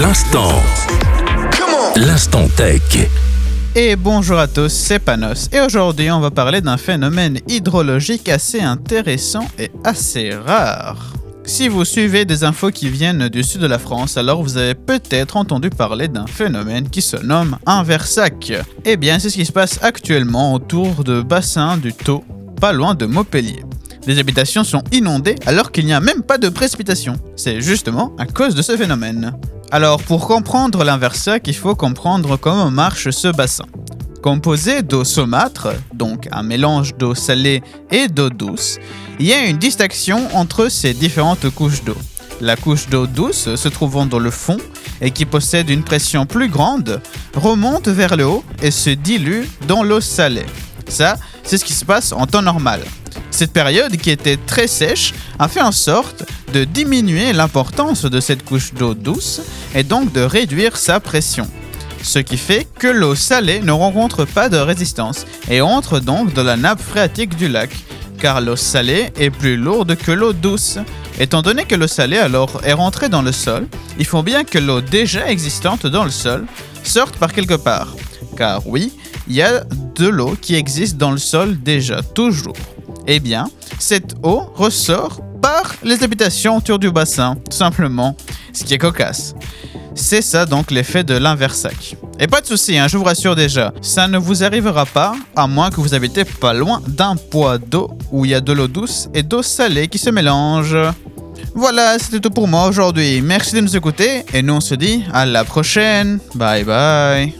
L'instant. L'instant tech. Et bonjour à tous, c'est Panos et aujourd'hui on va parler d'un phénomène hydrologique assez intéressant et assez rare. Si vous suivez des infos qui viennent du sud de la France, alors vous avez peut-être entendu parler d'un phénomène qui se nomme un versac. Eh bien, c'est ce qui se passe actuellement autour de bassins du Taux, pas loin de Montpellier. Les habitations sont inondées alors qu'il n'y a même pas de précipitation. C'est justement à cause de ce phénomène. Alors, pour comprendre l'inversac, il faut comprendre comment marche ce bassin. Composé d'eau saumâtre, donc un mélange d'eau salée et d'eau douce, il y a une distinction entre ces différentes couches d'eau. La couche d'eau douce, se trouvant dans le fond et qui possède une pression plus grande, remonte vers le haut et se dilue dans l'eau salée. Ça, c'est ce qui se passe en temps normal. Cette période, qui était très sèche, a fait en sorte de diminuer l'importance de cette couche d'eau douce et donc de réduire sa pression. Ce qui fait que l'eau salée ne rencontre pas de résistance et entre donc dans la nappe phréatique du lac, car l'eau salée est plus lourde que l'eau douce. Étant donné que l'eau salée alors est rentrée dans le sol, il faut bien que l'eau déjà existante dans le sol sorte par quelque part. Car oui, il y a de l'eau qui existe dans le sol déjà, toujours. Eh bien, cette eau ressort par les habitations autour du bassin, tout simplement, ce qui est cocasse. C'est ça donc l'effet de l'inversac. Et pas de souci, hein, je vous rassure déjà, ça ne vous arrivera pas à moins que vous habitez pas loin d'un poids d'eau où il y a de l'eau douce et d'eau salée qui se mélangent. Voilà, c'était tout pour moi aujourd'hui. Merci de nous écouter et nous on se dit à la prochaine. Bye bye.